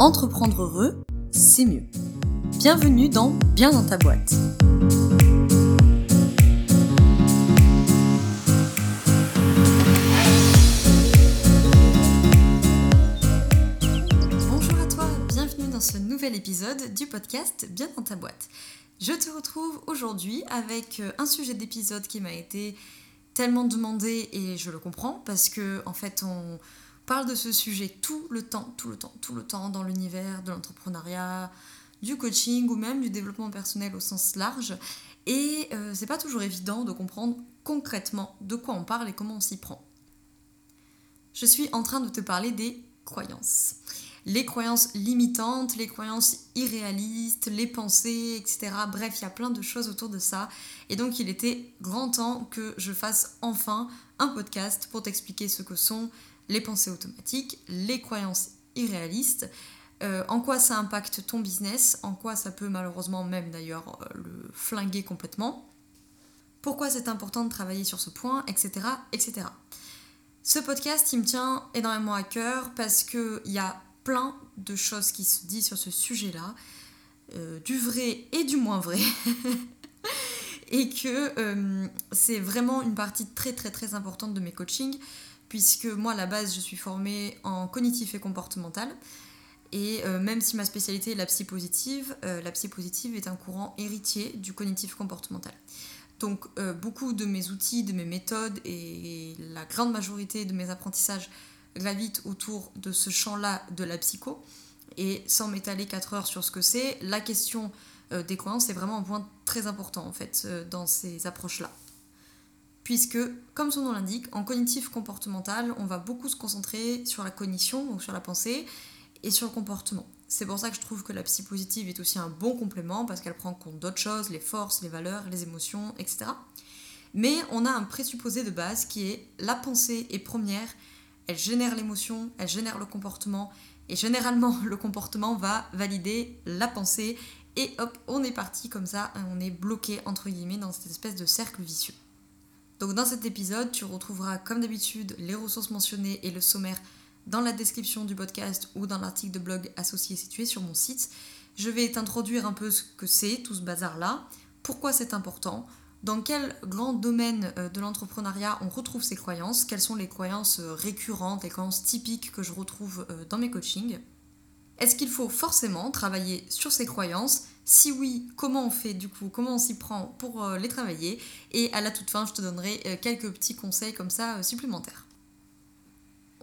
Entreprendre heureux, c'est mieux. Bienvenue dans Bien dans ta boîte. Bonjour à toi, bienvenue dans ce nouvel épisode du podcast Bien dans ta boîte. Je te retrouve aujourd'hui avec euh, un sujet d'épisode qui m'a été tellement demandé et je le comprends parce que en fait on parle de ce sujet tout le temps, tout le temps, tout le temps dans l'univers de l'entrepreneuriat, du coaching ou même du développement personnel au sens large. Et euh, c'est pas toujours évident de comprendre concrètement de quoi on parle et comment on s'y prend. Je suis en train de te parler des croyances. Les croyances limitantes, les croyances irréalistes, les pensées, etc. Bref, il y a plein de choses autour de ça. Et donc il était grand temps que je fasse enfin un podcast pour t'expliquer ce que sont les pensées automatiques, les croyances irréalistes, euh, en quoi ça impacte ton business, en quoi ça peut malheureusement même d'ailleurs euh, le flinguer complètement, pourquoi c'est important de travailler sur ce point, etc. etc. Ce podcast, il me tient énormément à cœur parce qu'il y a plein de choses qui se disent sur ce sujet-là, euh, du vrai et du moins vrai. et que c'est vraiment une partie très très très importante de mes coachings puisque moi à la base je suis formée en cognitif et comportemental. Et euh, même si ma spécialité est la psy positive, euh, la psy positive est un courant héritier du cognitif comportemental. Donc euh, beaucoup de mes outils, de mes méthodes et la grande majorité de mes apprentissages gravitent autour de ce champ-là de la psycho. Et sans m'étaler 4 heures sur ce que c'est, la question des croyances est vraiment un point très important en fait dans ces approches-là puisque, comme son nom l'indique, en cognitif comportemental, on va beaucoup se concentrer sur la cognition, donc sur la pensée, et sur le comportement. C'est pour ça que je trouve que la psy positive est aussi un bon complément, parce qu'elle prend en compte d'autres choses, les forces, les valeurs, les émotions, etc. Mais on a un présupposé de base qui est la pensée est première, elle génère l'émotion, elle génère le comportement, et généralement le comportement va valider la pensée, et hop, on est parti comme ça, on est bloqué entre guillemets dans cette espèce de cercle vicieux. Donc dans cet épisode, tu retrouveras comme d'habitude les ressources mentionnées et le sommaire dans la description du podcast ou dans l'article de blog associé situé sur mon site. Je vais t'introduire un peu ce que c'est tout ce bazar-là, pourquoi c'est important, dans quel grand domaine euh, de l'entrepreneuriat on retrouve ces croyances, quelles sont les croyances euh, récurrentes, les croyances typiques que je retrouve euh, dans mes coachings. Est-ce qu'il faut forcément travailler sur ces croyances Si oui, comment on fait du coup Comment on s'y prend pour euh, les travailler Et à la toute fin, je te donnerai euh, quelques petits conseils comme ça euh, supplémentaires.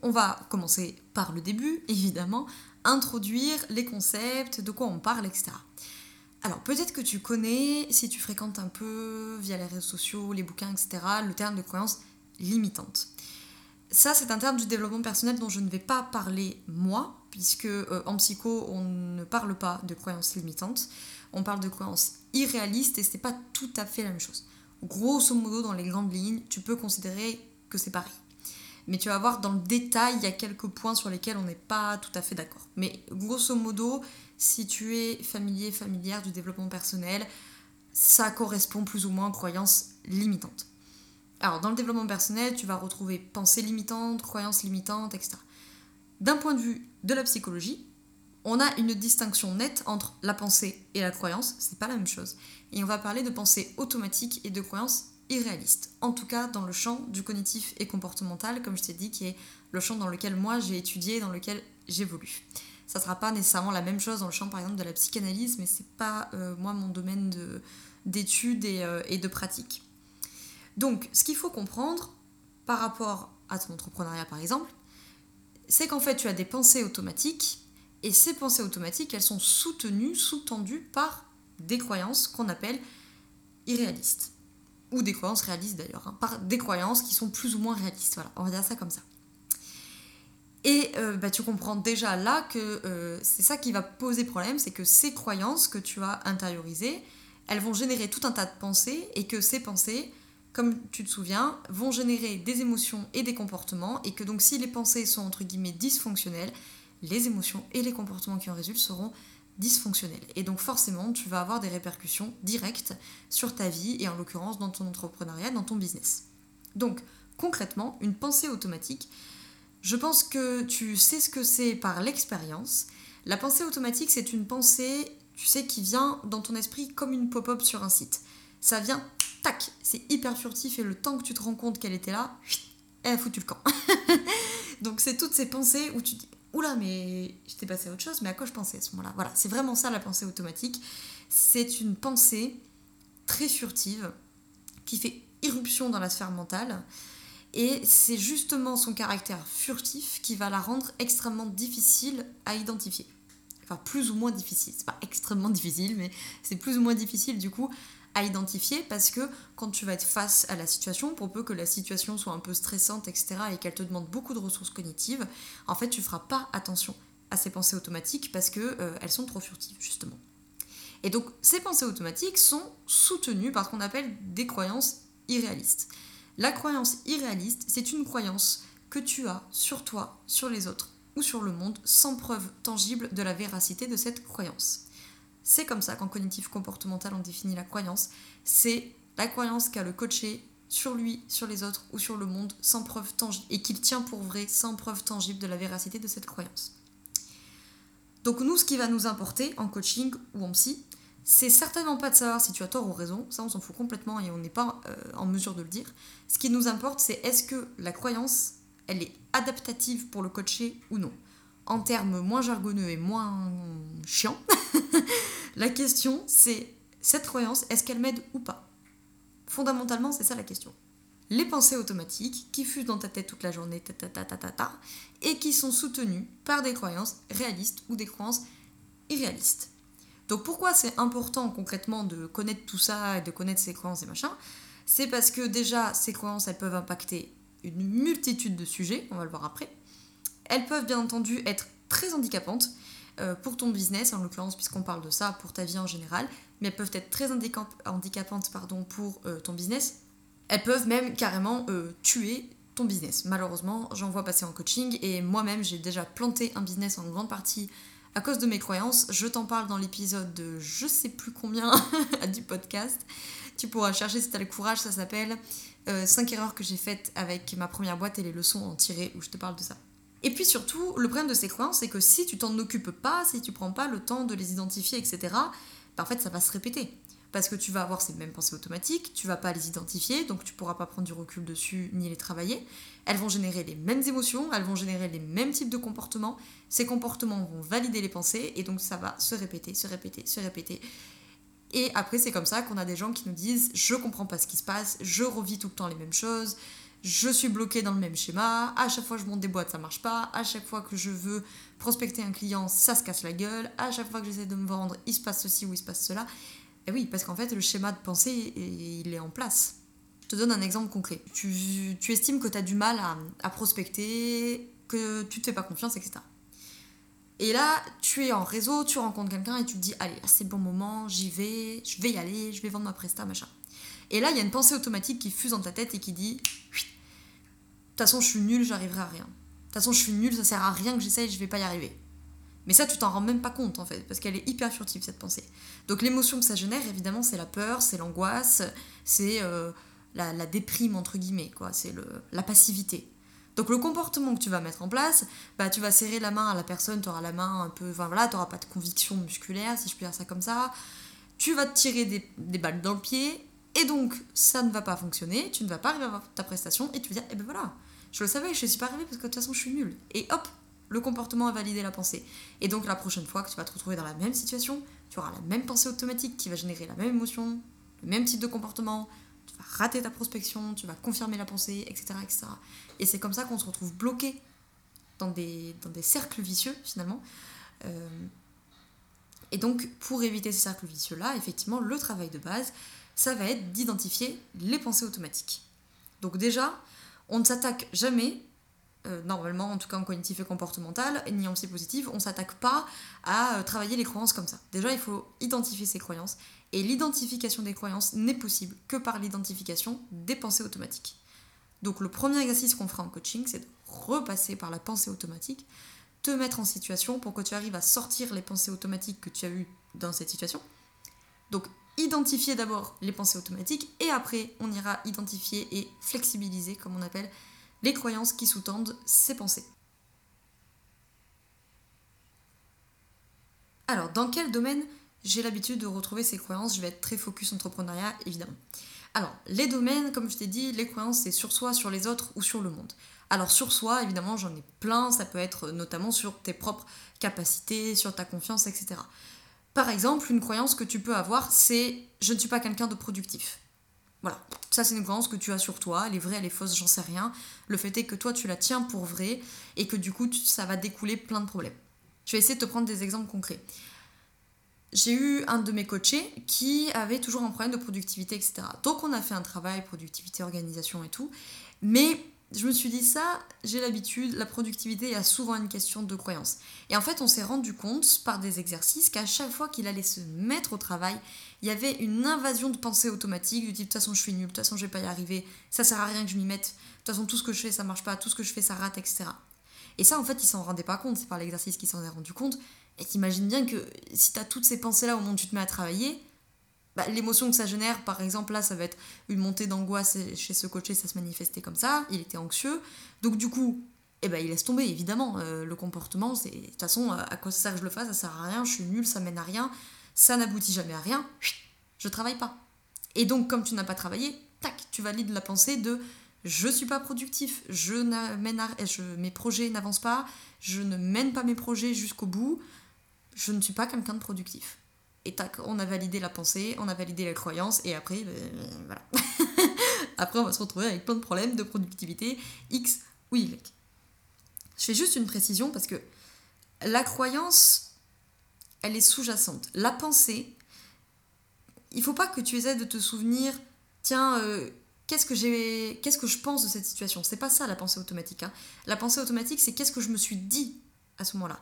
On va commencer par le début, évidemment, introduire les concepts, de quoi on parle, etc. Alors peut-être que tu connais, si tu fréquentes un peu via les réseaux sociaux, les bouquins, etc., le terme de croyance limitante. Ça, c'est un terme du développement personnel dont je ne vais pas parler moi, puisque en psycho, on ne parle pas de croyances limitantes, on parle de croyances irréalistes et c'est pas tout à fait la même chose. Grosso modo, dans les grandes lignes, tu peux considérer que c'est pareil. Mais tu vas voir dans le détail, il y a quelques points sur lesquels on n'est pas tout à fait d'accord. Mais grosso modo, si tu es familier, familière du développement personnel, ça correspond plus ou moins aux croyances limitantes. Alors, dans le développement personnel, tu vas retrouver pensées limitantes, croyances limitantes, etc. D'un point de vue de la psychologie, on a une distinction nette entre la pensée et la croyance, c'est pas la même chose. Et on va parler de pensée automatique et de croyances irréalistes. En tout cas, dans le champ du cognitif et comportemental, comme je t'ai dit, qui est le champ dans lequel moi j'ai étudié, dans lequel j'évolue. Ça sera pas nécessairement la même chose dans le champ, par exemple, de la psychanalyse, mais c'est pas euh, moi mon domaine d'études et, euh, et de pratique. Donc, ce qu'il faut comprendre par rapport à ton entrepreneuriat, par exemple, c'est qu'en fait, tu as des pensées automatiques, et ces pensées automatiques, elles sont soutenues, sous-tendues par des croyances qu'on appelle irréalistes. Ou des croyances réalistes d'ailleurs, hein, par des croyances qui sont plus ou moins réalistes. Voilà, on va dire ça comme ça. Et euh, bah, tu comprends déjà là que euh, c'est ça qui va poser problème, c'est que ces croyances que tu as intériorisées, elles vont générer tout un tas de pensées, et que ces pensées, comme tu te souviens, vont générer des émotions et des comportements, et que donc si les pensées sont entre guillemets dysfonctionnelles, les émotions et les comportements qui en résultent seront dysfonctionnels. Et donc forcément, tu vas avoir des répercussions directes sur ta vie, et en l'occurrence dans ton entrepreneuriat, dans ton business. Donc concrètement, une pensée automatique, je pense que tu sais ce que c'est par l'expérience, La pensée automatique, c'est une pensée, tu sais, qui vient dans ton esprit comme une pop-up sur un site. Ça vient, tac, c'est hyper furtif et le temps que tu te rends compte qu'elle était là, elle a foutu le camp. Donc c'est toutes ces pensées où tu dis, oula, mais j'étais passé à autre chose, mais à quoi je pensais à ce moment-là? Voilà, c'est vraiment ça la pensée automatique. C'est une pensée très furtive qui fait irruption dans la sphère mentale. Et c'est justement son caractère furtif qui va la rendre extrêmement difficile à identifier. Enfin, plus ou moins difficile. C'est pas extrêmement difficile, mais c'est plus ou moins difficile du coup à identifier parce que quand tu vas être face à la situation, pour peu que la situation soit un peu stressante, etc., et qu'elle te demande beaucoup de ressources cognitives, en fait, tu feras pas attention à ces pensées automatiques parce qu'elles euh, sont trop furtives, justement. Et donc, ces pensées automatiques sont soutenues par ce qu'on appelle des croyances irréalistes. La croyance irréaliste, c'est une croyance que tu as sur toi, sur les autres ou sur le monde sans preuve tangible de la véracité de cette croyance. C'est comme ça qu'en cognitif comportemental on définit la croyance. C'est la croyance qu'a le coaché sur lui, sur les autres ou sur le monde sans preuve tangible et qu'il tient pour vrai sans preuve tangible de la véracité de cette croyance. Donc nous, ce qui va nous importer en coaching ou en psy, c'est certainement pas de savoir si tu as tort ou raison, ça on s'en fout complètement et on n'est pas euh, en mesure de le dire. Ce qui nous importe, c'est est-ce que la croyance, elle est adaptative pour le coaché ou non. En termes moins jargonneux et moins chiants, la question c'est cette croyance, est-ce qu'elle m'aide ou pas? Fondamentalement, c'est ça la question. Les pensées automatiques qui fusent dans ta tête toute la journée, ta, ta, ta, et qui sont soutenues par des croyances réalistes ou des croyances irréalistes. Donc pourquoi c'est important concrètement de connaître tout ça et de connaître ces croyances et machin? C'est parce que déjà, ces croyances, elles peuvent impacter une multitude de sujets, on va le voir après. Elles peuvent bien entendu être très handicapantes pour ton business, en l'occurrence, puisqu'on parle de ça, pour ta vie en général, mais elles peuvent être très handicapantes pardon, pour euh, ton business. Elles peuvent même carrément euh, tuer ton business. Malheureusement, j'en vois passer en coaching et moi-même, j'ai déjà planté un business en grande partie à cause de mes croyances. Je t'en parle dans l'épisode de je sais plus combien du podcast. Tu pourras chercher si tu as le courage, ça s'appelle 5 erreurs que j'ai faites avec ma première boîte et les leçons en tirées où je te parle de ça. Et puis surtout, le problème de ces croyances, c'est que si tu t'en occupes pas, si tu prends pas le temps de les identifier, etc., bah, en fait, ça va se répéter. Parce que tu vas avoir ces mêmes pensées automatiques, tu vas pas les identifier, donc tu pourras pas prendre du recul dessus ni les travailler. Elles vont générer les mêmes émotions, elles vont générer les mêmes types de comportements. Ces comportements vont valider les pensées, et donc ça va se répéter, se répéter, se répéter. Et après, c'est comme ça qu'on a des gens qui nous disent Je comprends pas ce qui se passe, je revis tout le temps les mêmes choses, je suis bloquée dans le même schéma, à chaque fois que je monte des boîtes, ça marche pas, à chaque fois que je veux prospecter un client, ça se casse la gueule, à chaque fois que j'essaie de me vendre, il se passe ceci ou il se passe cela. Et oui, parce qu'en fait, le schéma de pensée, il est en place. Je te donne un exemple concret. Tu, estimes que tu as du mal à, prospecter, que tu te fais pas confiance, etc. Et là, tu es en réseau, tu rencontres quelqu'un et tu te dis, allez, c'est le bon moment, j'y vais, je vais y aller, je vais vendre ma presta, machin. Et là, il y a une pensée automatique qui fuse dans ta tête et qui dit De toute façon, je suis nul, j'arriverai à rien. De toute façon, je suis nul, ça sert à rien que j'essaye, je vais pas y arriver. Mais ça, tu t'en rends même pas compte en fait, parce qu'elle est hyper furtive cette pensée. Donc l'émotion que ça génère, évidemment, c'est la peur, c'est l'angoisse, c'est euh, la, déprime entre guillemets, quoi. C'est la passivité. Donc le comportement que tu vas mettre en place, bah tu vas serrer la main à la personne, tu auras la main un peu, enfin voilà, tu n'auras pas de conviction musculaire, si je peux dire ça comme ça. Tu vas te tirer des balles dans le pied, et donc, ça ne va pas fonctionner, tu ne vas pas arriver à avoir ta prestation, et tu vas dire, eh ben voilà, je le savais, je ne suis pas arrivée parce que de toute façon, je suis nulle. Et hop, le comportement a validé la pensée. Et donc, la prochaine fois que tu vas te retrouver dans la même situation, tu auras la même pensée automatique qui va générer la même émotion, le même type de comportement, tu vas rater ta prospection, tu vas confirmer la pensée, etc. etc. Et c'est comme ça qu'on se retrouve bloqué dans des, cercles vicieux, finalement. Euh, et donc, pour éviter ces cercles vicieux-là, effectivement, le travail de base, ça va être d'identifier les pensées automatiques. Donc déjà, on ne s'attaque jamais, euh, normalement en tout cas en cognitif et comportemental, ni en psy positive, on ne s'attaque pas à euh, travailler les croyances comme ça. Déjà, il faut identifier ces croyances, et l'identification des croyances n'est possible que par l'identification des pensées automatiques. Donc le premier exercice qu'on fera en coaching, c'est de repasser par la pensée automatique, te mettre en situation pour que tu arrives à sortir les pensées automatiques que tu as eues dans cette situation. Donc identifier d'abord les pensées automatiques et après on ira identifier et flexibiliser, comme on appelle, les croyances qui sous-tendent ces pensées. Alors, dans quel domaine j'ai l'habitude de retrouver ces croyances? Je vais être très focus entrepreneuriat, évidemment. Alors, les domaines, comme je t'ai dit, les croyances, c'est sur soi, sur les autres ou sur le monde. Alors, sur soi, évidemment, j'en ai plein, ça peut être notamment sur tes propres capacités, sur ta confiance, etc. Par exemple, une croyance que tu peux avoir, c'est je ne suis pas quelqu'un de productif. Voilà, ça c'est une croyance que tu as sur toi, elle est vraie, elle est fausse, j'en sais rien. Le fait est que toi tu la tiens pour vraie et que du coup ça va découler plein de problèmes. Je vais essayer de te prendre des exemples concrets. J'ai eu un de mes coachés qui avait toujours un problème de productivité, etc. Donc on a fait un travail, productivité, organisation et tout. Mais je me suis dit ça, j'ai l'habitude, la productivité a souvent une question de croyance. Et en fait, on s'est rendu compte par des exercices qu'à chaque fois qu'il allait se mettre au travail, il y avait une invasion de pensée automatique du type de toute façon je suis nul, de toute façon je vais pas y arriver, ça sert à rien que je m'y mette, de toute façon tout ce que je fais ça marche pas, tout ce que je fais ça rate, etc. Et ça en fait il s'en rendait pas compte, c'est par l'exercice qu'il s'en est rendu compte. Et t'imagines bien que si t'as toutes ces pensées là au moment où tu te mets à travailler, bah, l'émotion que ça génère, par exemple, là, ça va être une montée d'angoisse chez ce coaché, ça se manifestait comme ça, il était anxieux. Donc, du coup, eh ben, il laisse tomber, évidemment. Euh, le comportement, c'est de toute façon, à quoi ça sert que je le fasse Ça sert à rien, je suis nul, ça mène à rien, ça n'aboutit jamais à rien, je travaille pas. Et donc, comme tu n'as pas travaillé, tac, tu valides la pensée de je suis pas productif, je mène je, mes projets n'avancent pas, je ne mène pas mes projets jusqu'au bout, je ne suis pas quelqu'un de productif. Et tac, on a validé la pensée, on a validé la croyance, et après, ben, voilà. après, on va se retrouver avec plein de problèmes de productivité, X ou Y. Je fais juste une précision parce que la croyance, elle est sous-jacente. La pensée, il faut pas que tu essaies de te souvenir, tiens, euh, qu'est-ce que j'ai, qu'est-ce que je pense de cette situation? C'est pas ça la pensée automatique. Hein. La pensée automatique, c'est qu'est-ce que je me suis dit à ce moment-là.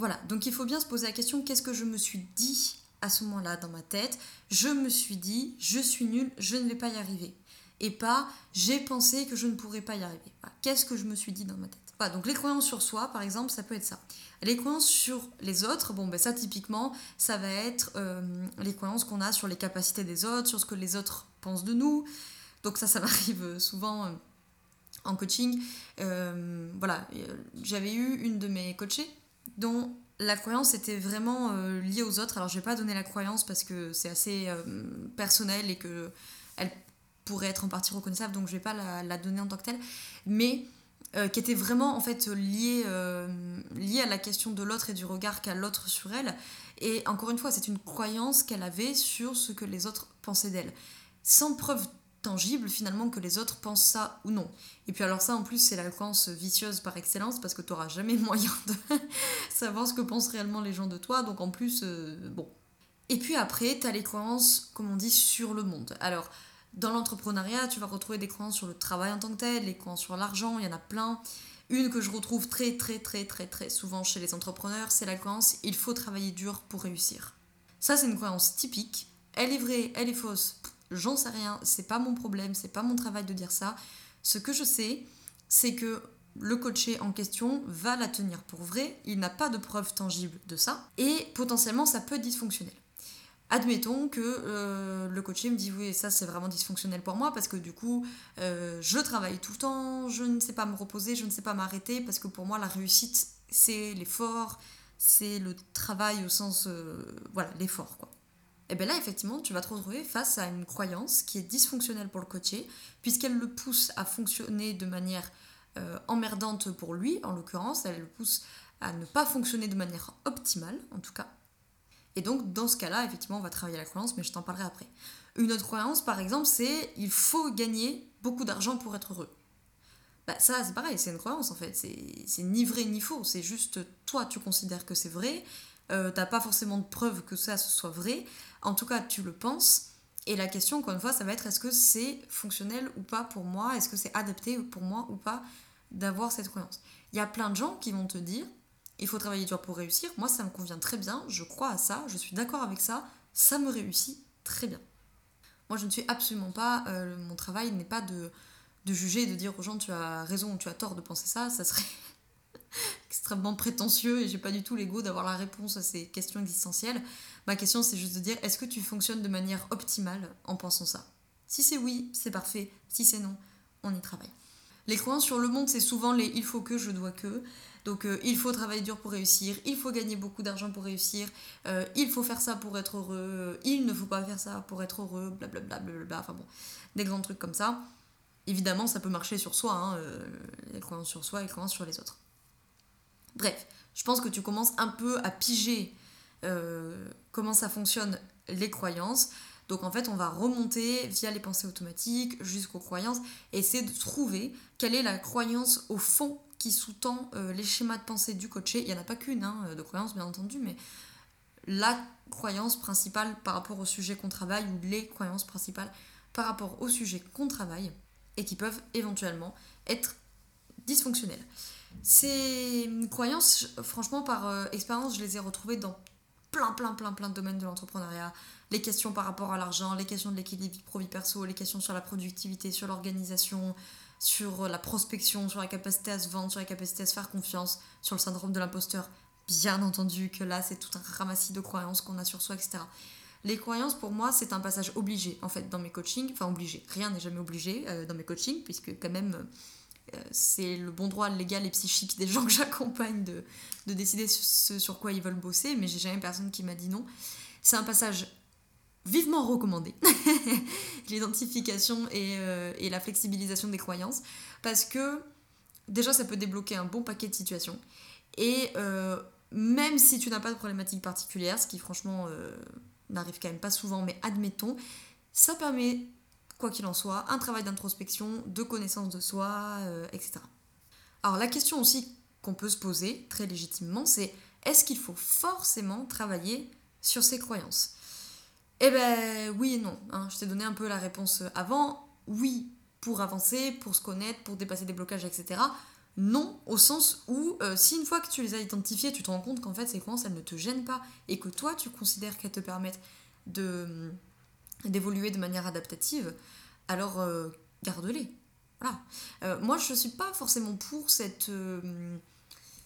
Voilà, donc il faut bien se poser la question qu'est-ce que je me suis dit à ce moment-là dans ma tête? Je me suis dit je suis nul, je ne vais pas y arriver. Et pas j'ai pensé que je ne pourrais pas y arriver. Qu'est-ce que je me suis dit dans ma tête? Voilà, donc les croyances sur soi, par exemple, ça peut être ça. Les croyances sur les autres, bon ben ça typiquement, ça va être euh, les croyances qu'on a sur les capacités des autres, sur ce que les autres pensent de nous. Donc ça, ça m'arrive souvent euh, en coaching. Euh, voilà, j'avais eu une de mes coachées dont la croyance était vraiment euh, liée aux autres. Alors je vais pas donner la croyance parce que c'est assez euh, personnel et que elle pourrait être en partie reconnaissable, donc je vais pas la, donner en tant que telle, mais euh, qui était vraiment en fait liée, liée à la question de l'autre et du regard qu'a l'autre sur elle. Et encore une fois, c'est une croyance qu'elle avait sur ce que les autres pensaient d'elle, sans preuve tangible finalement que les autres pensent ça ou non. Et puis alors ça en plus c'est la vicieuse par excellence parce que tu n'auras jamais moyen de savoir ce que pensent réellement les gens de toi. Donc en plus, euh, bon. Et puis après, tu as les croyances, comme on dit, sur le monde. Alors dans l'entrepreneuriat, tu vas retrouver des croyances sur le travail en tant que tel, les croyances sur l'argent, il y en a plein. Une que je retrouve très très très très très souvent chez les entrepreneurs, c'est la croyance il faut travailler dur pour réussir. Ça c'est une croyance typique. Elle est vraie, elle est fausse j'en sais rien, c'est pas mon problème, c'est pas mon travail de dire ça. Ce que je sais, c'est que le coaché en question va la tenir pour vrai, il n'a pas de preuve tangible de ça, et potentiellement ça peut être dysfonctionnel. Admettons que euh, le coaché me dit oui, ça c'est vraiment dysfonctionnel pour moi parce que du coup euh, je travaille tout le temps, je ne sais pas me reposer, je ne sais pas m'arrêter parce que pour moi la réussite c'est l'effort, c'est le travail au sens euh, voilà l'effort quoi et bien là, effectivement, tu vas te retrouver face à une croyance qui est dysfonctionnelle pour le coaché, puisqu'elle le pousse à fonctionner de manière euh, emmerdante pour lui, en l'occurrence, elle le pousse à ne pas fonctionner de manière optimale, en tout cas. Et donc, dans ce cas-là, effectivement, on va travailler la croyance, mais je t'en parlerai après. Une autre croyance, par exemple, c'est il faut gagner beaucoup d'argent pour être heureux. Bah, ça, c'est pareil, c'est une croyance en fait. C'est ni vrai ni faux. C'est juste toi, tu considères que c'est vrai. Euh, t'as pas forcément de preuves que ça soit vrai. En tout cas, tu le penses. Et la question, encore une fois, ça va être est-ce que c'est fonctionnel ou pas pour moi? Est-ce que c'est adapté pour moi ou pas d'avoir cette croyance? Il y a plein de gens qui vont te dire il faut travailler dur pour réussir. Moi, ça me convient très bien. Je crois à ça. Je suis d'accord avec ça. Ça me réussit très bien. Moi, je ne suis absolument pas. Euh, mon travail n'est pas de, de juger de dire aux gens tu as raison ou tu as tort de penser ça. Ça serait extrêmement prétentieux et j'ai pas du tout l'ego d'avoir la réponse à ces questions existentielles. Ma question, c'est juste de dire est-ce que tu fonctionnes de manière optimale en pensant ça? Si c'est oui, c'est parfait. Si c'est non, on y travaille. Les croyances sur le monde, c'est souvent les il faut que, je dois que. Donc euh, il faut travailler dur pour réussir, il faut gagner beaucoup d'argent pour réussir, euh, il faut faire ça pour être heureux, il ne faut pas faire ça pour être heureux, blablabla, blablabla, enfin bon, des grands trucs comme ça. Évidemment, ça peut marcher sur soi, hein, euh, les croyances sur soi et les croyances sur les autres. Bref, je pense que tu commences un peu à piger comment ça fonctionne les croyances. Donc en fait, on va remonter via les pensées automatiques jusqu'aux croyances et essayer de trouver quelle est la croyance au fond qui sous-tend euh, les schémas de pensée du coaché. Il n'y en a pas qu'une hein, de croyance, bien entendu, mais la croyance principale par rapport au sujet qu'on travaille ou les croyances principales par rapport au sujet qu'on travaille et qui peuvent éventuellement être dysfonctionnelles. Ces croyances, franchement, par euh, expérience, je les ai retrouvées dans plein, plein, plein, plein de domaines de l'entrepreneuriat. Les questions par rapport à l'argent, les questions de l'équilibre pro-vie perso, les questions sur la productivité, sur l'organisation, sur la prospection, sur la capacité à se vendre, sur la capacité à se faire confiance, sur le syndrome de l'imposteur. Bien entendu que là, c'est tout un ramassis de croyances qu'on a sur soi, etc. Les croyances, pour moi, c'est un passage obligé, en fait, dans mes coachings. Enfin, obligé. Rien n'est jamais obligé euh, dans mes coachings, puisque quand même, euh, c'est le bon droit légal et psychique des gens que j'accompagne de, de décider ce sur quoi ils veulent bosser, mais j'ai jamais personne qui m'a dit non. C'est un passage vivement recommandé, l'identification euh, et, la flexibilisation des croyances, parce que déjà ça peut débloquer un bon paquet de situations. Et euh, même si tu n'as pas de problématique particulière, ce qui franchement euh, n'arrive quand même pas souvent, mais admettons, ça permet, quoi qu'il en soit, un travail d'introspection, de connaissance de soi, etc. Alors la question aussi qu'on peut se poser, très légitimement, c'est est-ce qu'il faut forcément travailler sur ses croyances? Eh ben oui et non. Hein. Je t'ai donné un peu la réponse avant. Oui, pour avancer, pour se connaître, pour dépasser des blocages, etc. Non, au sens où euh, si une fois que tu les as identifiées, tu te rends compte qu'en fait ces croyances, elles ne te gênent pas et que toi, tu considères qu'elles te permettent de d'évoluer de manière adaptative, alors euh, garde-les. Voilà. Euh, moi, je ne suis pas forcément pour cette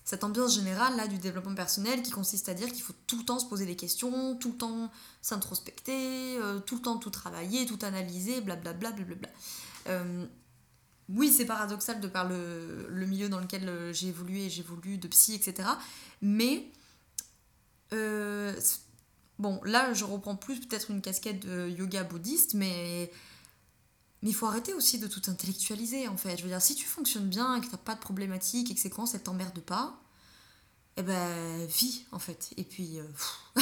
cette ambiance générale là du développement personnel qui consiste à dire qu'il faut tout le temps se poser des questions, tout le temps s'introspecter, euh, tout le temps tout travailler, tout analyser, blablabla. Bla, euh, oui, c'est paradoxal de par le, milieu dans lequel euh, j'ai évolué, j'ai voulu de psy, etc. Mais bon, là je reprends plus peut-être une casquette de yoga bouddhiste, mais mais il faut arrêter aussi de tout intellectualiser en fait. Je veux dire, si tu fonctionnes bien que t'as pas de problématique et que c'est quand ça t'emmerde pas, eh ben vis en fait. Et puis euh,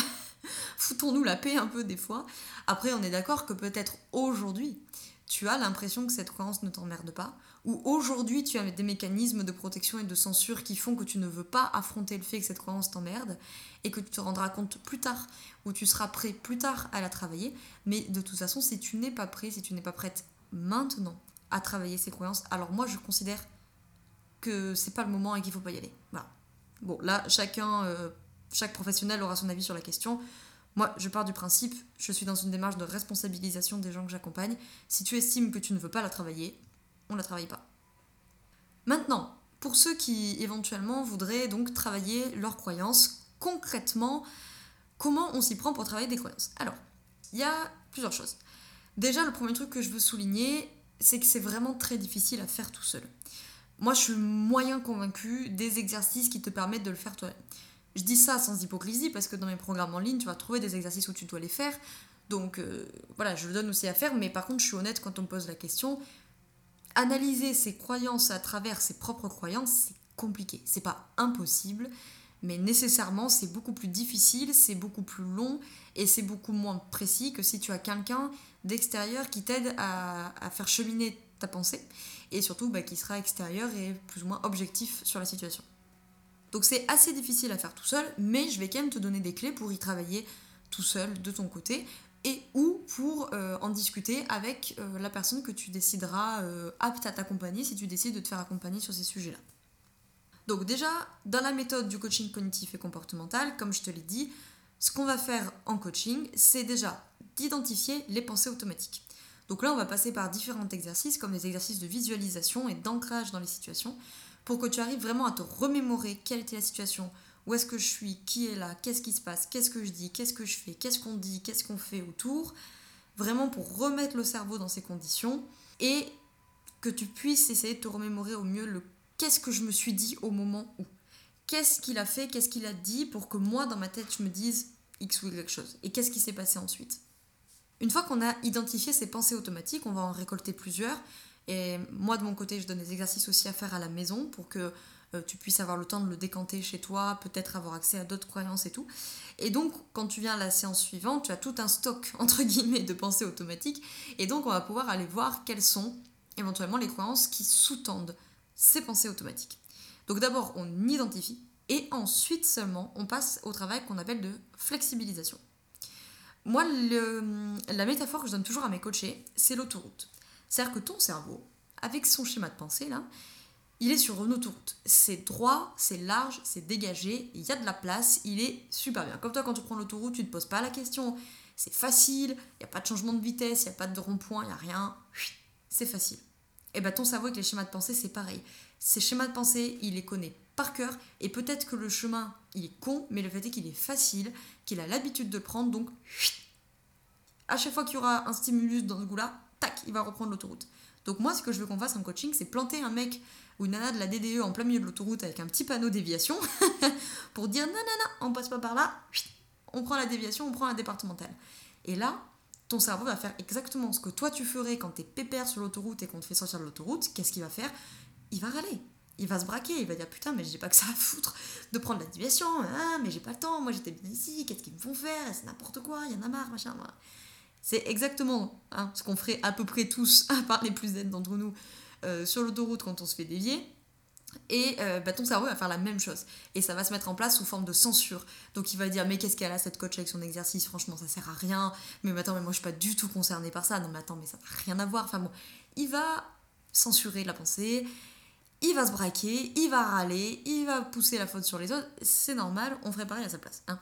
foutons-nous la paix un peu des fois. Après, on est d'accord que peut-être aujourd'hui, tu as l'impression que cette croyance ne t'emmerde pas, ou aujourd'hui tu as des mécanismes de protection et de censure qui font que tu ne veux pas affronter le fait que cette croyance t'emmerde, et que tu te rendras compte plus tard, ou tu seras prêt plus tard à la travailler, mais de toute façon, si tu n'es pas prêt, si tu n'es pas prête maintenant à travailler ses croyances, alors moi je considère que c'est pas le moment et qu'il faut pas y aller. Voilà. Bon, là, chacun, euh, chaque professionnel aura son avis sur la question. Moi, je pars du principe, je suis dans une démarche de responsabilisation des gens que j'accompagne. Si tu estimes que tu ne veux pas la travailler, on la travaille pas. Maintenant, pour ceux qui éventuellement voudraient donc travailler leurs croyances, concrètement, comment on s'y prend pour travailler des croyances? Alors, il y a plusieurs choses. Déjà, le premier truc que je veux souligner, c'est que c'est vraiment très difficile à faire tout seul. Moi, je suis moyen convaincue des exercices qui te permettent de le faire toi-même. Je dis ça sans hypocrisie parce que dans mes programmes en ligne, tu vas trouver des exercices où tu dois les faire. Donc euh, voilà, je le donne aussi à faire, mais par contre, je suis honnête quand on me pose la question. Analyser ses croyances à travers ses propres croyances, c'est compliqué. C'est pas impossible, mais nécessairement, c'est beaucoup plus difficile, c'est beaucoup plus long et c'est beaucoup moins précis que si tu as quelqu'un d'extérieur qui t'aide à, faire cheminer ta pensée et surtout bah, qui sera extérieur et plus ou moins objectif sur la situation. Donc c'est assez difficile à faire tout seul, mais je vais quand même te donner des clés pour y travailler tout seul de ton côté et ou pour euh, en discuter avec euh, la personne que tu décideras euh, apte à t'accompagner si tu décides de te faire accompagner sur ces sujets-là. Donc déjà, dans la méthode du coaching cognitif et comportemental, comme je te l'ai dit, ce qu'on va faire en coaching, c'est déjà d'identifier les pensées automatiques. Donc là, on va passer par différents exercices, comme des exercices de visualisation et d'ancrage dans les situations, pour que tu arrives vraiment à te remémorer quelle était la situation, où est-ce que je suis, qui est là, qu'est-ce qui se passe, qu'est-ce que je dis, qu'est-ce que je fais, qu'est-ce qu'on dit, qu'est-ce qu'on fait autour, vraiment pour remettre le cerveau dans ces conditions et que tu puisses essayer de te remémorer au mieux le qu'est-ce que je me suis dit au moment où. Qu'est-ce qu'il a fait, qu'est-ce qu'il a dit pour que moi, dans ma tête, je me dise X ou quelque chose? Et qu'est-ce qui s'est passé ensuite? Une fois qu'on a identifié ces pensées automatiques, on va en récolter plusieurs. Et moi, de mon côté, je donne des exercices aussi à faire à la maison pour que tu puisses avoir le temps de le décanter chez toi, peut-être avoir accès à d'autres croyances et tout. Et donc, quand tu viens à la séance suivante, tu as tout un stock, entre guillemets, de pensées automatiques. Et donc, on va pouvoir aller voir quelles sont éventuellement les croyances qui sous-tendent ces pensées automatiques. Donc d'abord, on identifie et ensuite seulement, on passe au travail qu'on appelle de flexibilisation. Moi, la métaphore que je donne toujours à mes coachés, c'est l'autoroute. C'est-à-dire que ton cerveau, avec son schéma de pensée, là, il est sur une autoroute. C'est droit, c'est large, c'est dégagé, il y a de la place, il est super bien. Comme toi, quand tu prends l'autoroute, tu ne te poses pas la question. C'est facile, il n'y a pas de changement de vitesse, il n'y a pas de rond-point, il n'y a rien. C'est facile. Et bien ton cerveau avec les schémas de pensée, c'est pareil. Ces schémas de pensée, il les connaît par cœur, et peut-être que le chemin, il est con, mais le fait est qu'il est facile, qu'il a l'habitude de prendre, donc à chaque fois qu'il y aura un stimulus dans ce goût-là, tac, il va reprendre l'autoroute. Donc moi, ce que je veux qu'on fasse en coaching, c'est planter un mec ou une nana de la DDE en plein milieu de l'autoroute avec un petit panneau déviation pour dire non, non, non, on passe pas par là, on prend la déviation, on prend la départementale. Et là, ton cerveau va faire exactement ce que toi tu ferais quand t'es pépère sur l'autoroute et qu'on te fait sortir de l'autoroute. Qu'est-ce qu'il va faire? Il va râler. Il va se braquer, il va dire putain, mais j'ai pas que ça à foutre de prendre la déviation, hein, mais j'ai pas le temps, moi j'étais bien ici, qu'est-ce qu'ils me font faire, c'est n'importe quoi, il y en a marre, machin. C'est exactement hein, ce qu'on ferait à peu près tous, à part les plus zen d'entre nous, euh, sur l'autoroute quand on se fait dévier. Et euh, bah, ton cerveau va faire la même chose. Et ça va se mettre en place sous forme de censure. Donc il va dire Mais qu'est-ce qu'elle a cette coach avec son exercice? Franchement, ça sert à rien. Mais attends, mais moi je suis pas du tout concernée par ça. Non, mais attends, mais ça n'a rien à voir. Enfin bon, il va censurer la pensée. Il va se braquer, il va râler, il va pousser la faute sur les autres. C'est normal, on ferait pareil à sa place. Hein.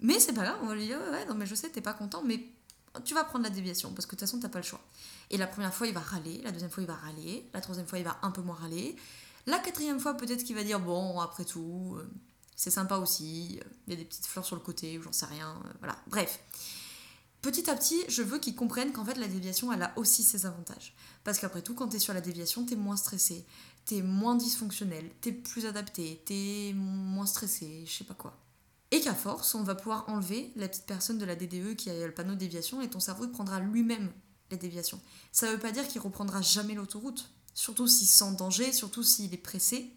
Mais c'est pas grave, on va lui dire Ouais, non, mais je sais, t'es pas content, mais tu vas prendre la déviation parce que de toute façon, t'as pas le choix. Et la première fois, il va râler, la deuxième fois, il va râler, la troisième fois, il va un peu moins râler. La quatrième fois, peut-être qu'il va dire bon, après tout, euh, c'est sympa aussi, euh, il y a des petites fleurs sur le côté ou j'en sais rien, euh, voilà. Bref. Petit à petit, je veux qu'ils comprennent qu'en fait la déviation, elle a aussi ses avantages. Parce qu'après tout, quand tu es sur la déviation, tu es moins stressé, tu es moins dysfonctionnel, tu es plus adapté, tu es moins stressé, je sais pas quoi. Et qu'à force, on va pouvoir enlever la petite personne de la DDE qui a le panneau de déviation et ton cerveau prendra lui-même les déviations. Ça veut pas dire qu'il reprendra jamais l'autoroute surtout s'il sent danger, surtout s'il est pressé.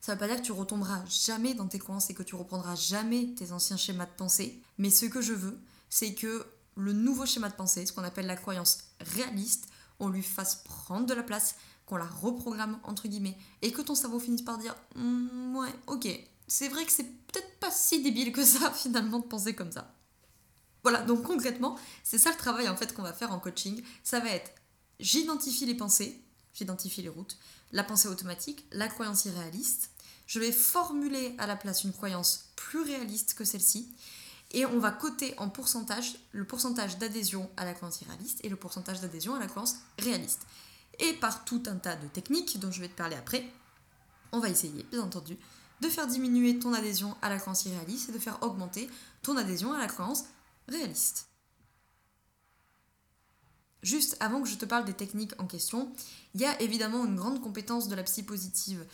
Ça ne veut pas dire que tu retomberas jamais dans tes coins et que tu reprendras jamais tes anciens schémas de pensée. Mais ce que je veux, c'est que le nouveau schéma de pensée, ce qu'on appelle la croyance réaliste, on lui fasse prendre de la place, qu'on la reprogramme entre guillemets, et que ton cerveau finisse par dire «Hmm, ouais, ok, c'est vrai que c'est peut-être pas si débile que ça finalement de penser comme ça. Voilà, donc concrètement, c'est ça le travail en fait qu'on va faire en coaching. Ça va être j'identifie les pensées, j'identifie les routes, la pensée automatique, la croyance irréaliste. Je vais formuler à la place une croyance plus réaliste que celle-ci. Et on va coter en pourcentage le pourcentage d'adhésion à la croyance irréaliste et le pourcentage d'adhésion à la croyance réaliste. Et par tout un tas de techniques dont je vais te parler après, on va essayer, bien entendu, de faire diminuer ton adhésion à la croyance irréaliste et de faire augmenter ton adhésion à la croyance réaliste. Juste avant que je te parle des techniques en question, il y a évidemment une grande compétence de la psy positive,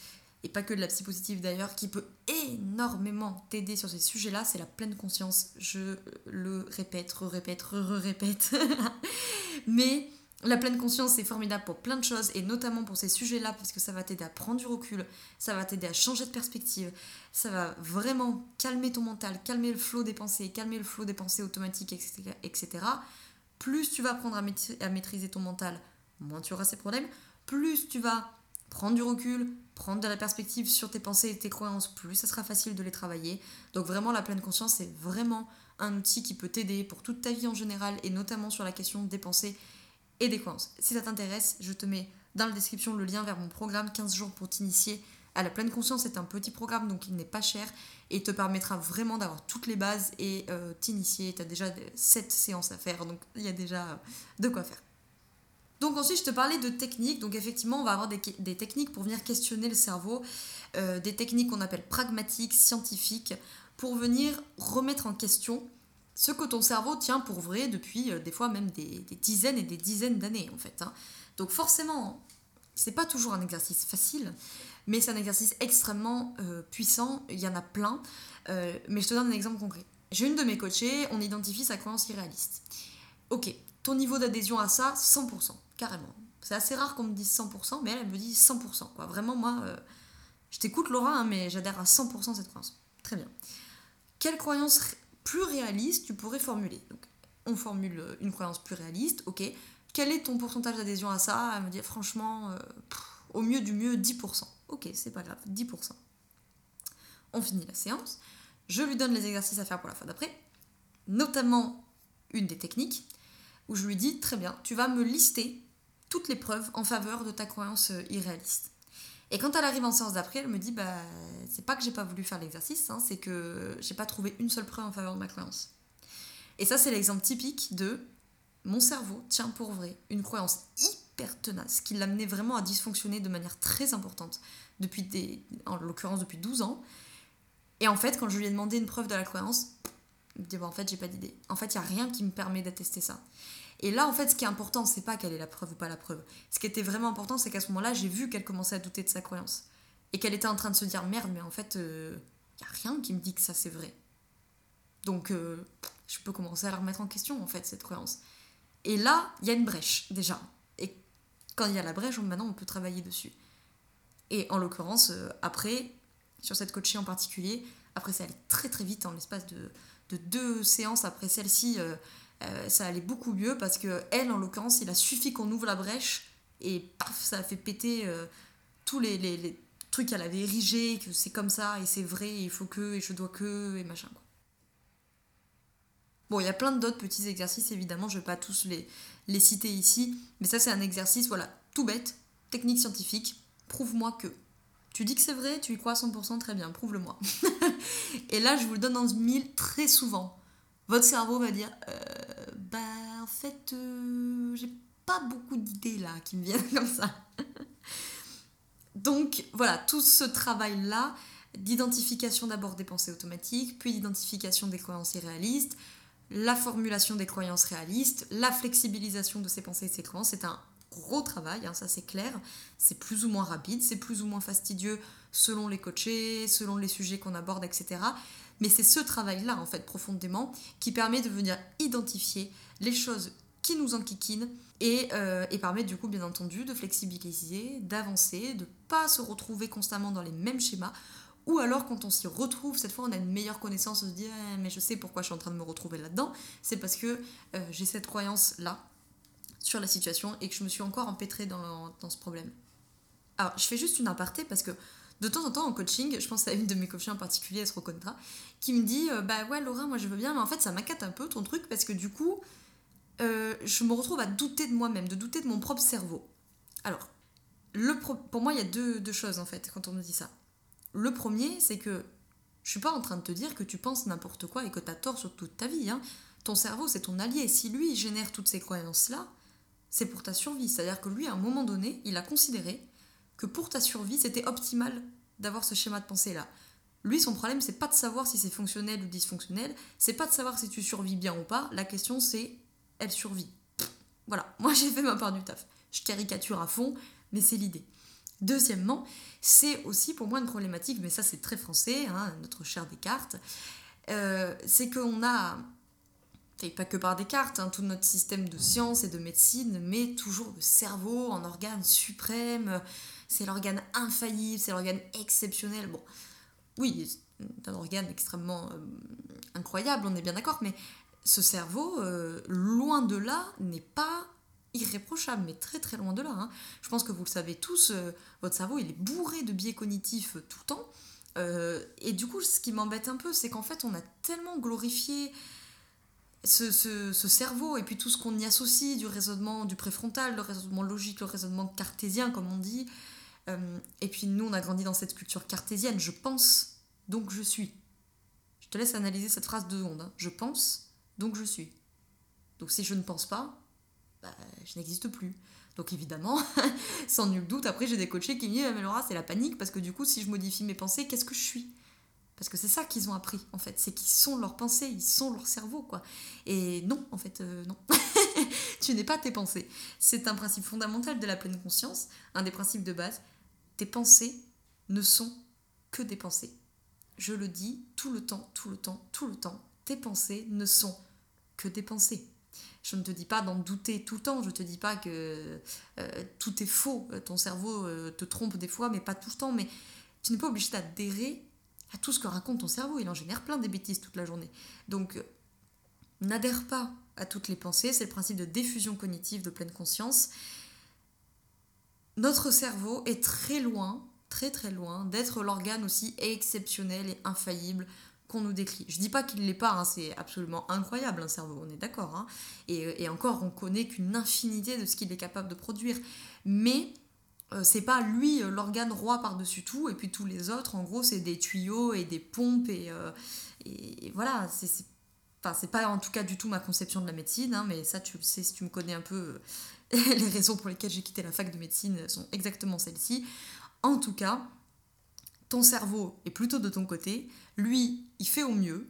et pas que de la psy positive d'ailleurs, qui peut énormément t'aider sur ces sujets-là, c'est la pleine conscience. Je le répète, re-répète, re-répète. Mais la pleine conscience, c'est formidable pour plein de choses, et notamment pour ces sujets-là, parce que ça va t'aider à prendre du recul, ça va t'aider à changer de perspective, ça va vraiment calmer ton mental, calmer le flot des pensées, calmer le flot des pensées automatiques, etc. etc plus tu vas apprendre à, maîtriser ton mental, moins tu auras ces problèmes, plus tu vas prendre du recul, prendre de la perspective sur tes pensées et tes croyances, plus ça sera facile de les travailler. Donc vraiment, la pleine conscience, c'est vraiment un outil qui peut t'aider pour toute ta vie en général et notamment sur la question des pensées et des croyances. Si ça t'intéresse, je te mets dans la description le lien vers mon programme 15 jours pour t'initier à la pleine conscience. C'est un petit programme donc il n'est pas cher et te permettra vraiment d'avoir toutes les bases et euh, t'initier. Tu as déjà 7 séances à faire, donc il y a déjà euh, de quoi faire. Donc ensuite, je te parlais de techniques. Donc effectivement, on va avoir des, techniques pour venir questionner le cerveau, euh, des techniques qu'on appelle pragmatiques, scientifiques, pour venir remettre en question ce que ton cerveau tient pour vrai depuis des fois même des, dizaines et des dizaines d'années en fait. Hein. Donc forcément, C'est pas toujours un exercice facile, mais c'est un exercice extrêmement euh, puissant. Il y en a plein. Euh, mais je te donne un exemple concret. J'ai une de mes coachées, on identifie sa croyance irréaliste. Ok, ton niveau d'adhésion à ça, 100%, carrément. C'est assez rare qu'on me dise 100%, mais elle, me dit 100%. Quoi. Vraiment, moi, euh, je t'écoute Laura, hein, mais j'adhère à 100% à cette croyance. Très bien. Quelle croyance plus réaliste tu pourrais formuler Donc, on formule une croyance plus réaliste, ok. Quel est ton pourcentage d'adhésion à ça? Elle me dit franchement, au mieux du mieux, 10%. Ok, c'est pas grave, 10%. On finit la séance. Je lui donne les exercices à faire pour la fois d'après, notamment une des techniques, où je lui dis très bien, tu vas me lister toutes les preuves en faveur de ta croyance euh, irréaliste. Et quand elle arrive en séance d'après, elle me dit bah c'est pas que j'ai pas voulu faire l'exercice, hein, c'est que j'ai pas trouvé une seule preuve en faveur de ma croyance. Et ça c'est l'exemple typique de mon cerveau tient pour vrai une croyance hyper tenace qui l'amenait vraiment à dysfonctionner de manière très importante depuis des, en l'occurrence depuis 12 ans. Et en fait, quand je lui ai demandé une preuve de la croyance, il me dit bah, en fait, j'ai pas d'idée. En fait, il y a rien qui me permet d'attester ça. Et là, en fait, ce qui est important, c'est pas quelle est la preuve ou pas la preuve. Ce qui était vraiment important, c'est qu'à ce moment-là, j'ai vu qu'elle commençait à douter de sa croyance. Et qu'elle était en train de se dire merde, mais en fait, il euh, y a rien qui me dit que ça c'est vrai. Donc, euh, je peux commencer à la remettre en question, en fait, cette croyance. Et là, il y a une brèche, déjà. Et quand il y a la brèche, maintenant, on peut travailler dessus. Et en l'occurrence, euh, après, sur cette coachée en particulier, après, ça allait très très vite, en l'espace de, deux séances après celle-ci, euh, ça allait beaucoup mieux parce que elle, en l'occurrence, il a suffi qu'on ouvre la brèche et paf, ça a fait péter tous les, trucs qu'elle avait érigés, que c'est comme ça et c'est vrai, et il faut que, et je dois que, et machin. Quoi. Bon, il y a plein d'autres petits exercices, évidemment, je ne vais pas tous les, les citer ici, mais ça c'est un exercice, voilà, tout bête, technique scientifique, prouve-moi que. Tu dis que c'est vrai, tu y crois à 100%, très bien, prouve-le-moi. et là, je vous le donne ce mille très souvent. Votre cerveau va dire, euh, bah en fait, euh, j'ai pas beaucoup d'idées là qui me viennent comme ça. Donc voilà, tout ce travail-là d'identification d'abord des pensées automatiques, puis d'identification des croyances irréalistes, la formulation des croyances réalistes, la flexibilisation de ses pensées et ses croyances, c'est un gros travail, hein, ça c'est clair. C'est plus ou moins rapide, c'est plus ou moins fastidieux selon les coachés, selon les sujets qu'on aborde, etc. Mais c'est ce travail-là, en fait, profondément, qui permet de venir identifier les choses qui nous enquiquinent et, euh, et permet du coup, bien entendu, de flexibiliser, d'avancer, de ne pas se retrouver constamment dans les mêmes schémas ou alors quand on s'y retrouve, cette fois on a une meilleure connaissance, on se dit ah, mais je sais pourquoi je suis en train de me retrouver là-dedans, c'est parce que euh, j'ai cette croyance-là sur la situation et que je me suis encore empêtrée dans, dans, ce problème. Alors je fais juste une aparté parce que de temps en temps en coaching, je pense à une de mes coachées en particulier, elle se reconnaîtra, qui me dit euh, bah ouais Laura moi je veux bien mais en fait ça m'inquiète un peu ton truc parce que du coup euh, je me retrouve à douter de moi-même, de douter de mon propre cerveau. Alors le pour moi il y a deux, deux choses en fait quand on me dit ça. Le premier, c'est que je suis pas en train de te dire que tu penses n'importe quoi et que tu as tort sur toute ta vie. Hein. Ton cerveau, c'est ton allié. Si lui génère toutes ces croyances-là, c'est pour ta survie. C'est-à-dire que lui, à un moment donné, il a considéré que pour ta survie, c'était optimal d'avoir ce schéma de pensée-là. Lui, son problème, c'est pas de savoir si c'est fonctionnel ou dysfonctionnel, c'est pas de savoir si tu survis bien ou pas. La question, c'est elle survit. Voilà, moi j'ai fait ma part du taf. Je caricature à fond, mais c'est l'idée. Deuxièmement, c'est aussi pour moi une problématique, mais ça c'est très français, hein, notre cher Descartes, euh, c'est qu'on a, et pas que par Descartes, hein, tout notre système de science et de médecine met toujours le cerveau en organe suprême, c'est l'organe infaillible, c'est l'organe exceptionnel. Bon, oui, c'est un organe extrêmement euh, incroyable, on est bien d'accord, mais ce cerveau, euh, loin de là, n'est pas irréprochable, mais très très loin de là. Hein. Je pense que vous le savez tous, euh, votre cerveau il est bourré de biais cognitifs tout le temps. Et du coup, ce qui m'embête un peu, c'est qu'en fait, on a tellement glorifié ce, cerveau et puis tout ce qu'on y associe, du raisonnement du préfrontal, le raisonnement logique, le raisonnement cartésien, comme on dit. Et puis nous, on a grandi dans cette culture cartésienne. Je pense, donc je suis. Je te laisse analyser cette phrase deux secondes. Hein. Je pense, donc je suis. Donc si je ne pense pas, bah, je n'existe plus. Donc évidemment, sans nul doute, après j'ai des coachés qui me disent mais Laura c'est la panique parce que du coup si je modifie mes pensées, qu'est-ce que je suis? Parce que c'est ça qu'ils ont appris en fait, c'est qu'ils sont leurs pensées, ils sont leur cerveau quoi. Et non en fait, euh, non. tu n'es pas tes pensées. C'est un principe fondamental de la pleine conscience, un des principes de base. Tes pensées ne sont que des pensées. Je le dis tout le temps, tout le temps, tout le temps. Tes pensées ne sont que des pensées. Je ne te dis pas d'en douter tout le temps, je te dis pas que euh, tout est faux, ton cerveau euh, te trompe des fois, mais pas tout le temps, mais tu n'es pas obligé d'adhérer à tout ce que raconte ton cerveau, il en génère plein des bêtises toute la journée. Donc, euh, n'adhère pas à toutes les pensées, c'est le principe de diffusion cognitive de pleine conscience. Notre cerveau est très loin, très très loin, d'être l'organe aussi exceptionnel et infaillible qu'on nous décrit. Je dis pas qu'il ne l'est pas, hein, c'est absolument incroyable un cerveau, on est d'accord. Hein. et, et, encore, on connaît qu'une infinité de ce qu'il est capable de produire. Mais euh, c'est pas lui euh, l'organe roi par-dessus tout, et puis tous les autres, en gros, c'est des tuyaux et des pompes, et, euh, voilà, c'est Enfin, c'est pas en tout cas du tout ma conception de la médecine, hein, mais ça, tu le sais si tu me connais un peu. les raisons pour lesquelles j'ai quitté la fac de médecine sont exactement celles-ci. En tout cas, ton cerveau est plutôt de ton côté. Lui, il fait au mieux,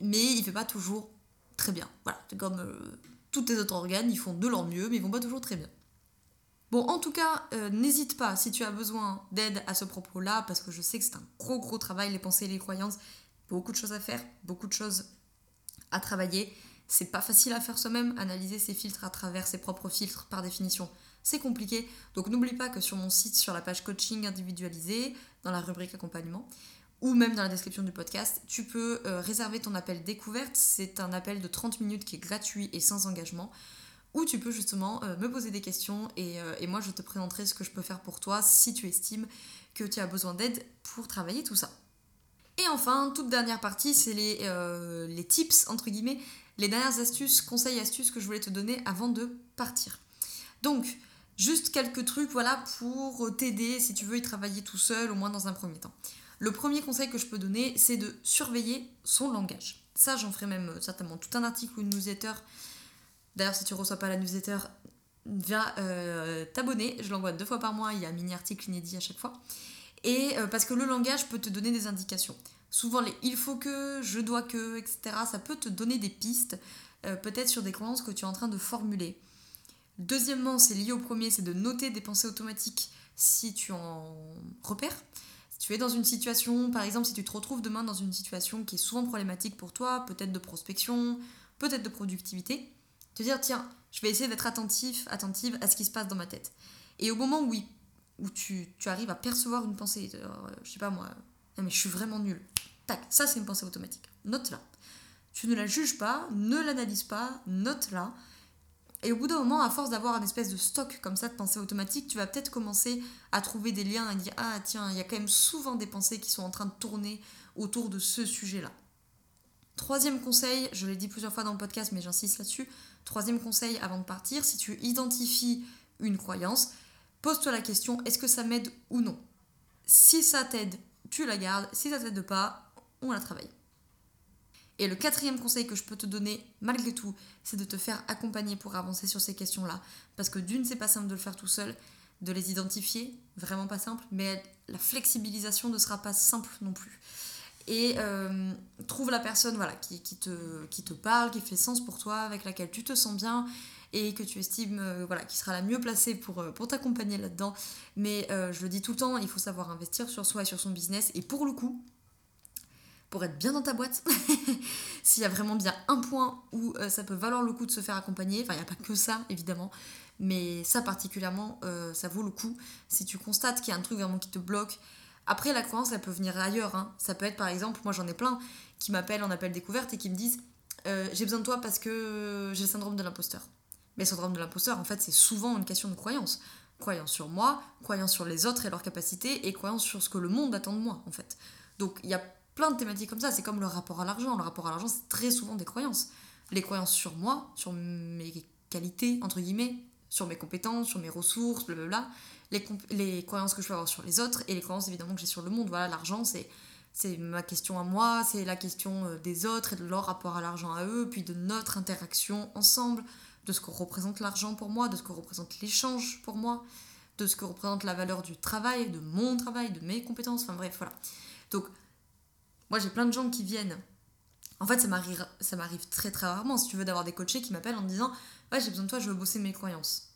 mais il fait pas toujours très bien. Voilà, c'est comme tous tes autres organes, ils font de leur mieux, mais ils vont pas toujours très bien. Bon, en tout cas, euh, n'hésite pas si tu as besoin d'aide à ce propos-là, parce que je sais que c'est un gros gros travail, les pensées et les croyances. Beaucoup de choses à faire, beaucoup de choses à travailler. C'est pas facile à faire soi-même, analyser ses filtres à travers ses propres filtres, par définition. C'est compliqué. Donc n'oublie pas que sur mon site, sur la page coaching individualisé, dans la rubrique accompagnement, ou même dans la description du podcast, tu peux euh, réserver ton appel découverte. C'est un appel de 30 minutes qui est gratuit et sans engagement où tu peux justement euh, me poser des questions euh, et, moi je te présenterai ce que je peux faire pour toi si tu estimes que tu as besoin d'aide pour travailler tout ça. Et enfin, toute dernière partie, c'est les, les tips, entre guillemets, les dernières astuces, conseils, astuces que je voulais te donner avant de partir. Donc, juste quelques trucs, voilà, pour t'aider si tu veux y travailler tout seul, au moins dans un premier temps. Le premier conseil que je peux donner, c'est de surveiller son langage. Ça, j'en ferai même certainement tout un article ou une newsletter D'ailleurs, si tu ne reçois pas la newsletter, viens euh, t'abonner. Je l'envoie deux fois par mois. Il y a un mini article inédit à chaque fois. Et euh, parce que le langage peut te donner des indications. Souvent, les il faut que, je dois que, etc., ça peut te donner des pistes, euh, peut-être sur des croyances que tu es en train de formuler. Deuxièmement, c'est lié au premier, c'est de noter des pensées automatiques si tu en repères. Si tu es dans une situation, par exemple, si tu te retrouves demain dans une situation qui est souvent problématique pour toi, peut-être de prospection, peut-être de productivité, te dire, tiens, je vais essayer d'être attentif, attentive à ce qui se passe dans ma tête. Et au moment où, où tu, arrives à percevoir une pensée, euh, je sais pas moi, mais je suis vraiment nulle. Tac, ça c'est une pensée automatique. Note-la. Tu ne la juges pas, ne l'analyse pas, note-la. Et au bout d'un moment, à force d'avoir un espèce de stock comme ça de pensées automatiques, tu vas peut-être commencer à trouver des liens et dire Ah, tiens, il y a quand même souvent des pensées qui sont en train de tourner autour de ce sujet-là. Troisième conseil, je l'ai dit plusieurs fois dans le podcast, mais j'insiste là-dessus. Troisième conseil avant de partir, si tu identifies une croyance, pose-toi la question est-ce que ça m'aide ou non? Si ça t'aide, tu la gardes. Si ça t'aide pas, on la travaille. Et le quatrième conseil que je peux te donner, malgré tout, c'est de te faire accompagner pour avancer sur ces questions-là. Parce que d'une, c'est pas simple de le faire tout seul, de les identifier, vraiment pas simple, mais la flexibilisation ne sera pas simple non plus et euh, trouve la personne voilà, qui, te, parle, qui fait sens pour toi, avec laquelle tu te sens bien et que tu estimes euh, voilà, qui sera la mieux placée pour, euh, pour t'accompagner là-dedans. Mais je le dis tout le temps, il faut savoir investir sur soi et sur son business. Et pour le coup, pour être bien dans ta boîte, s'il y a vraiment bien un point où ça peut valoir le coup de se faire accompagner, enfin il n'y a pas que ça évidemment, mais ça particulièrement, ça vaut le coup. Si tu constates qu'il y a un truc vraiment qui te bloque, après, la croyance, elle peut venir ailleurs. Hein. Ça peut être, par exemple, moi j'en ai plein qui m'appellent en appel découverte et qui me disent euh, J'ai besoin de toi parce que j'ai le syndrome de l'imposteur. Mais le syndrome de l'imposteur, en fait, c'est souvent une question de croyance. Croyance sur moi, croyance sur les autres et leurs capacités, et croyance sur ce que le monde attend de moi, en fait. Donc, il y a plein de thématiques comme ça. C'est comme le rapport à l'argent. Le rapport à l'argent, c'est très souvent des croyances. Les croyances sur moi, sur mes qualités, entre guillemets, sur mes compétences, sur mes ressources, blablabla les, les croyances que je peux avoir sur les autres et les croyances évidemment que j'ai sur le monde. Voilà, l'argent, c'est ma question à moi, c'est la question euh, des autres et de leur rapport à l'argent à eux, puis de notre interaction ensemble, de ce que représente l'argent pour moi, de ce que représente l'échange pour moi, de ce que représente la valeur du travail, de mon travail, de mes compétences, enfin bref, voilà. Donc, moi j'ai plein de gens qui viennent. En fait, ça m'arrive, très très rarement, si tu veux, d'avoir des coachés qui m'appellent en me disant Ouais, j'ai besoin de toi, je veux bosser mes croyances.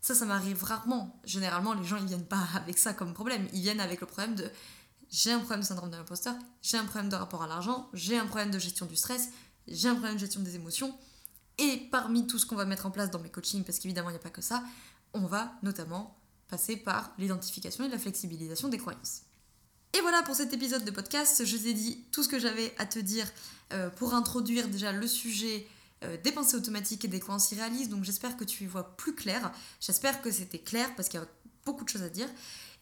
Ça, ça m'arrive rarement. Généralement, les gens, ils viennent pas avec ça comme problème. Ils viennent avec le problème de j'ai un problème de syndrome de l'imposteur, j'ai un problème de rapport à l'argent, j'ai un problème de gestion du stress, j'ai un problème de gestion des émotions. Et parmi tout ce qu'on va mettre en place dans mes coachings, parce qu'évidemment, il n'y a pas que ça, on va notamment passer par l'identification et la flexibilisation des croyances. Et voilà pour cet épisode de podcast. Je t'ai dit tout ce que j'avais à te dire euh, pour introduire déjà le sujet euh, des pensées automatiques et des croyances irréalistes. Donc j'espère que tu y vois plus clair. J'espère que c'était clair parce qu'il y a beaucoup de choses à dire.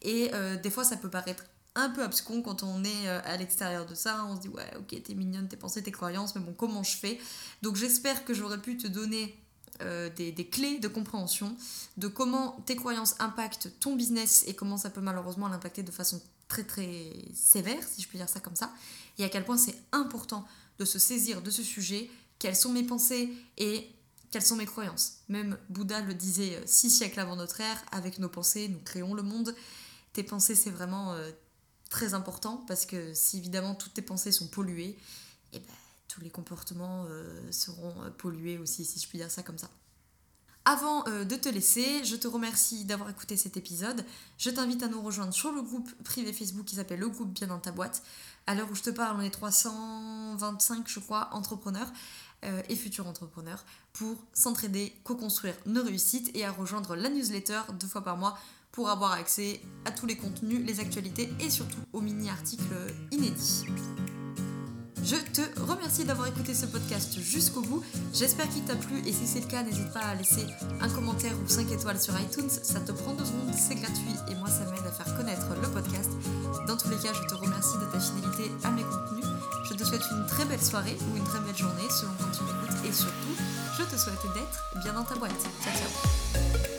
Et euh, des fois, ça peut paraître un peu abscon quand on est à l'extérieur de ça. On se dit, ouais, ok, t'es mignonne, tes pensées, tes croyances, mais bon, comment je fais? Donc j'espère que j'aurais pu te donner des, des, clés de compréhension de comment tes croyances impactent ton business et comment ça peut malheureusement l'impacter de façon très très sévère, si je puis dire ça comme ça, et à quel point c'est important de se saisir de ce sujet, quelles sont mes pensées et quelles sont mes croyances. Même Bouddha le disait euh, six siècles avant notre ère, avec nos pensées, nous créons le monde. Tes pensées, c'est vraiment euh, très important parce que si évidemment toutes tes pensées sont polluées, et eh ben, tous les comportements euh, seront pollués aussi, si je puis dire ça comme ça. Avant euh, de te laisser, je te remercie d'avoir écouté cet épisode. Je t'invite à nous rejoindre sur le groupe privé Facebook qui s'appelle Le groupe Bien dans ta boîte. À l'heure où je te parle, on est 325, je crois, entrepreneurs euh, et futurs entrepreneurs pour s'entraider, co-construire nos réussites et à rejoindre la newsletter deux fois par mois pour avoir accès à tous les contenus, les actualités et surtout aux mini-articles inédits. Je te remercie d'avoir écouté ce podcast jusqu'au bout. J'espère qu'il t'a plu et si c'est le cas, n'hésite pas à laisser un commentaire ou 5 étoiles sur iTunes. Ça te prend deux secondes, c'est gratuit et moi ça m'aide à faire connaître le podcast. Dans tous les cas, je te remercie de ta fidélité à mes contenus. Je te souhaite une très belle soirée ou une très belle journée selon quand tu m'écoutes et surtout, je te souhaite d'être bien dans ta boîte. Ciao ciao